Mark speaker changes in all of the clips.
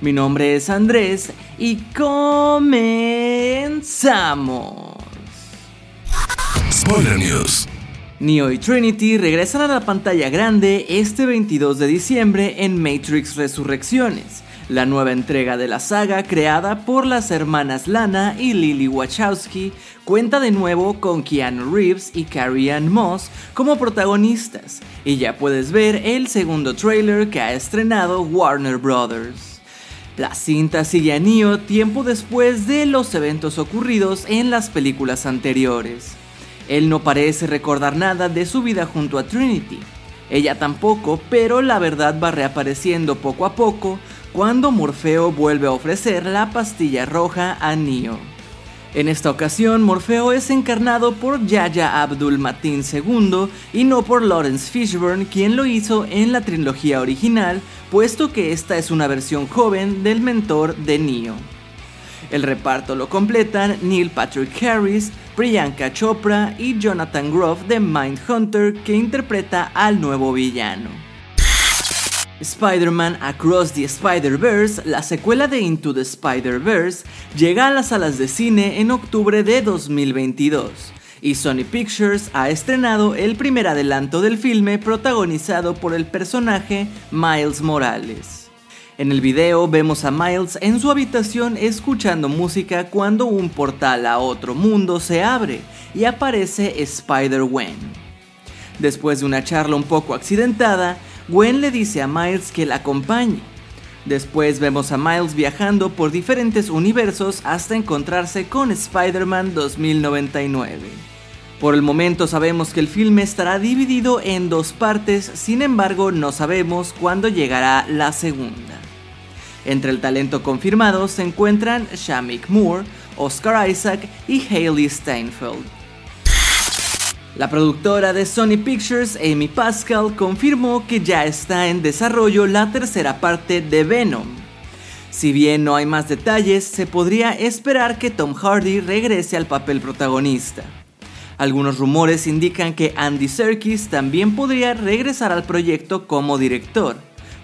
Speaker 1: Mi nombre es Andrés y comenzamos.
Speaker 2: Spoiler News.
Speaker 1: Neo y Trinity regresan a la pantalla grande este 22 de diciembre en Matrix Resurrecciones, la nueva entrega de la saga creada por las hermanas Lana y Lily Wachowski cuenta de nuevo con Keanu Reeves y Carrie Ann Moss como protagonistas, y ya puedes ver el segundo trailer que ha estrenado Warner Brothers. La cinta sigue a Neo tiempo después de los eventos ocurridos en las películas anteriores. Él no parece recordar nada de su vida junto a Trinity. Ella tampoco, pero la verdad va reapareciendo poco a poco cuando Morfeo vuelve a ofrecer la pastilla roja a Neo. En esta ocasión, Morfeo es encarnado por Yaya Abdul Mateen II y no por Lawrence Fishburne, quien lo hizo en la trilogía original, puesto que esta es una versión joven del mentor de Neo. El reparto lo completan Neil Patrick Harris, Priyanka Chopra y Jonathan Groff de Mindhunter, que interpreta al nuevo villano. Spider-Man Across the Spider-Verse, la secuela de Into the Spider-Verse, llega a las salas de cine en octubre de 2022 y Sony Pictures ha estrenado el primer adelanto del filme protagonizado por el personaje Miles Morales. En el video vemos a Miles en su habitación escuchando música cuando un portal a otro mundo se abre y aparece Spider-Gwen. Después de una charla un poco accidentada, Gwen le dice a Miles que la acompañe. Después vemos a Miles viajando por diferentes universos hasta encontrarse con Spider-Man 2099. Por el momento sabemos que el filme estará dividido en dos partes, sin embargo no sabemos cuándo llegará la segunda. Entre el talento confirmado se encuentran Shamik Moore, Oscar Isaac y Hailey Steinfeld. La productora de Sony Pictures, Amy Pascal, confirmó que ya está en desarrollo la tercera parte de Venom. Si bien no hay más detalles, se podría esperar que Tom Hardy regrese al papel protagonista. Algunos rumores indican que Andy Serkis también podría regresar al proyecto como director,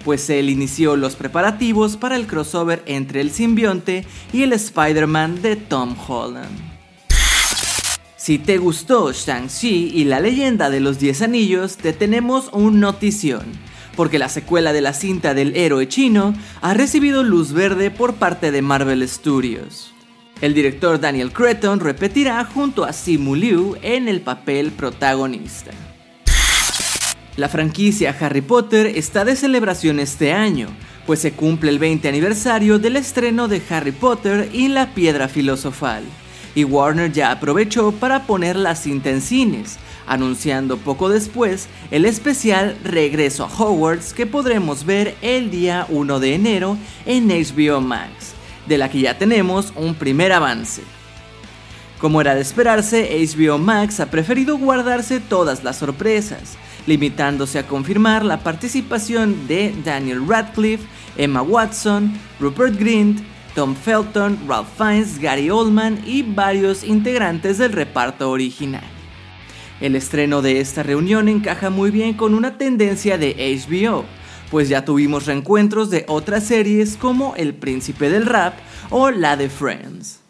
Speaker 1: pues él inició los preparativos para el crossover entre el simbionte y el Spider-Man de Tom Holland. Si te gustó Shang-Chi y la leyenda de los 10 anillos, te tenemos un notición, porque la secuela de la cinta del héroe chino ha recibido luz verde por parte de Marvel Studios. El director Daniel Cretton repetirá junto a Simu Liu en el papel protagonista. La franquicia Harry Potter está de celebración este año, pues se cumple el 20 aniversario del estreno de Harry Potter y la Piedra Filosofal y Warner ya aprovechó para poner la cinta en cines, anunciando poco después el especial Regreso a Hogwarts que podremos ver el día 1 de enero en HBO Max, de la que ya tenemos un primer avance. Como era de esperarse, HBO Max ha preferido guardarse todas las sorpresas, limitándose a confirmar la participación de Daniel Radcliffe, Emma Watson, Rupert Grint, Tom Felton, Ralph Fiennes, Gary Oldman y varios integrantes del reparto original. El estreno de esta reunión encaja muy bien con una tendencia de HBO, pues ya tuvimos reencuentros de otras series como El Príncipe del Rap o la de Friends.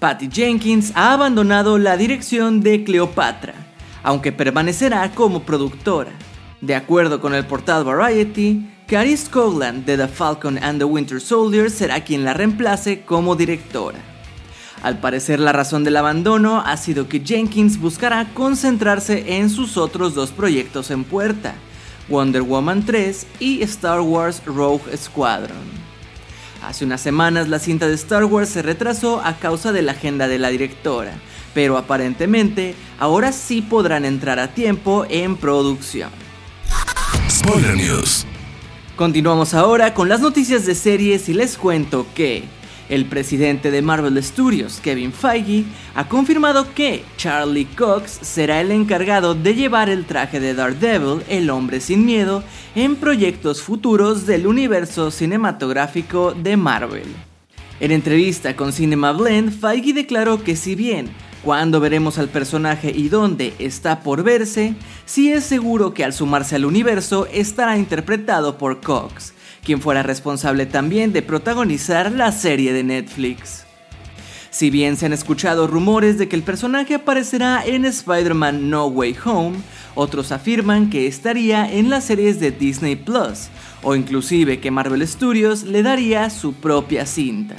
Speaker 1: Patty Jenkins ha abandonado la dirección de Cleopatra, aunque permanecerá como productora. De acuerdo con el portal Variety, Caris Coglan de The Falcon and the Winter Soldier será quien la reemplace como directora. Al parecer la razón del abandono ha sido que Jenkins buscará concentrarse en sus otros dos proyectos en puerta, Wonder Woman 3 y Star Wars Rogue Squadron. Hace unas semanas la cinta de Star Wars se retrasó a causa de la agenda de la directora, pero aparentemente ahora sí podrán entrar a tiempo en producción.
Speaker 2: Spoiler News.
Speaker 1: Continuamos ahora con las noticias de series y les cuento que El presidente de Marvel Studios, Kevin Feige, ha confirmado que Charlie Cox será el encargado de llevar el traje de Daredevil, el hombre sin miedo, en proyectos futuros del universo cinematográfico de Marvel. En entrevista con Cinema Blend, Feige declaró que si bien cuando veremos al personaje y dónde está por verse, sí es seguro que al sumarse al universo estará interpretado por Cox, quien fuera responsable también de protagonizar la serie de Netflix. Si bien se han escuchado rumores de que el personaje aparecerá en Spider-Man No Way Home, otros afirman que estaría en las series de Disney Plus, o inclusive que Marvel Studios le daría su propia cinta.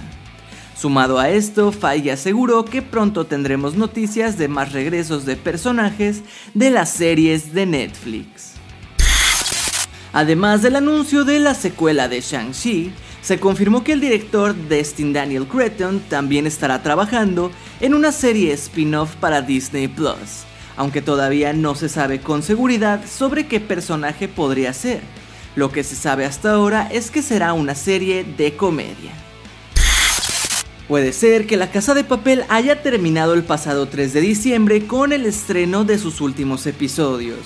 Speaker 1: Sumado a esto, Feige aseguró que pronto tendremos noticias de más regresos de personajes de las series de Netflix. Además del anuncio de la secuela de Shang-Chi, se confirmó que el director Destin Daniel Cretton también estará trabajando en una serie spin-off para Disney Plus, aunque todavía no se sabe con seguridad sobre qué personaje podría ser. Lo que se sabe hasta ahora es que será una serie de comedia. Puede ser que La Casa de Papel haya terminado el pasado 3 de diciembre con el estreno de sus últimos episodios,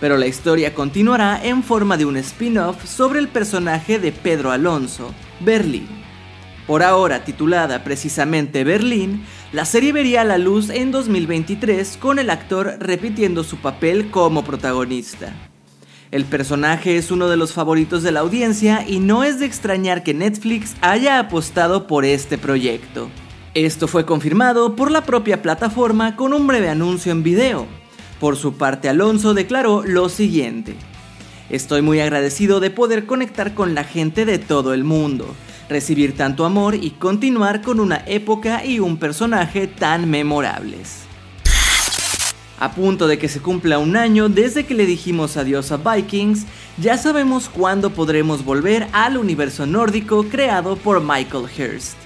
Speaker 1: pero la historia continuará en forma de un spin-off sobre el personaje de Pedro Alonso, Berlín. Por ahora titulada precisamente Berlín, la serie vería la luz en 2023 con el actor repitiendo su papel como protagonista. El personaje es uno de los favoritos de la audiencia y no es de extrañar que Netflix haya apostado por este proyecto. Esto fue confirmado por la propia plataforma con un breve anuncio en video, por su parte, Alonso declaró lo siguiente. Estoy muy agradecido de poder conectar con la gente de todo el mundo, recibir tanto amor y continuar con una época y un personaje tan memorables. A punto de que se cumpla un año desde que le dijimos adiós a Vikings, ya sabemos cuándo podremos volver al universo nórdico creado por Michael Hurst.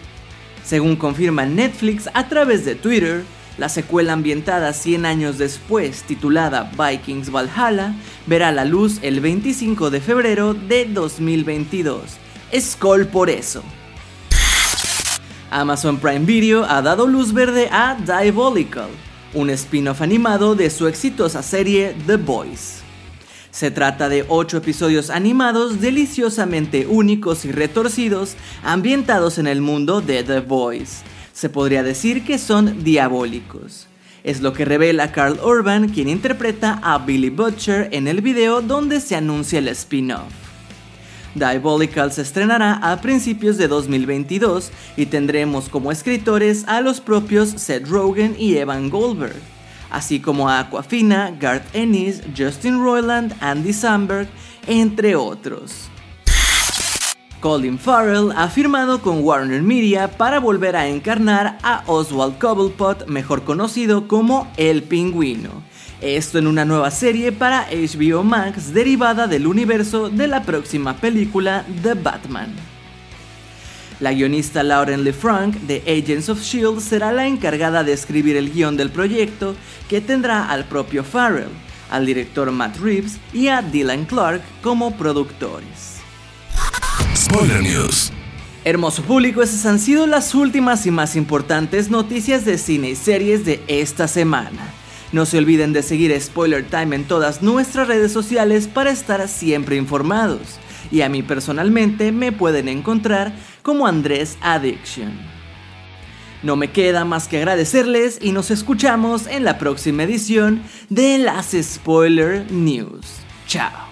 Speaker 1: Según confirma Netflix a través de Twitter, la secuela ambientada 100 años después, titulada Vikings Valhalla, verá la luz el 25 de febrero de 2022. Skull por eso. Amazon Prime Video ha dado luz verde a Diabolical, un spin-off animado de su exitosa serie The Boys. Se trata de 8 episodios animados deliciosamente únicos y retorcidos ambientados en el mundo de The Boys se podría decir que son diabólicos. Es lo que revela Carl Urban, quien interpreta a Billy Butcher en el video donde se anuncia el spin-off. Diabolical se estrenará a principios de 2022 y tendremos como escritores a los propios Seth Rogen y Evan Goldberg, así como a Aquafina, Garth Ennis, Justin Roiland, Andy Samberg, entre otros. Colin Farrell ha firmado con Warner Media para volver a encarnar a Oswald Cobblepot, mejor conocido como El Pingüino. Esto en una nueva serie para HBO Max derivada del universo de la próxima película The Batman. La guionista Lauren LeFranc de Agents of Shield será la encargada de escribir el guion del proyecto que tendrá al propio Farrell, al director Matt Reeves y a Dylan Clark como productores.
Speaker 2: Spoiler News.
Speaker 1: Hermoso público, esas han sido las últimas y más importantes noticias de cine y series de esta semana. No se olviden de seguir Spoiler Time en todas nuestras redes sociales para estar siempre informados. Y a mí personalmente me pueden encontrar como Andrés Addiction. No me queda más que agradecerles y nos escuchamos en la próxima edición de las Spoiler News. Chao.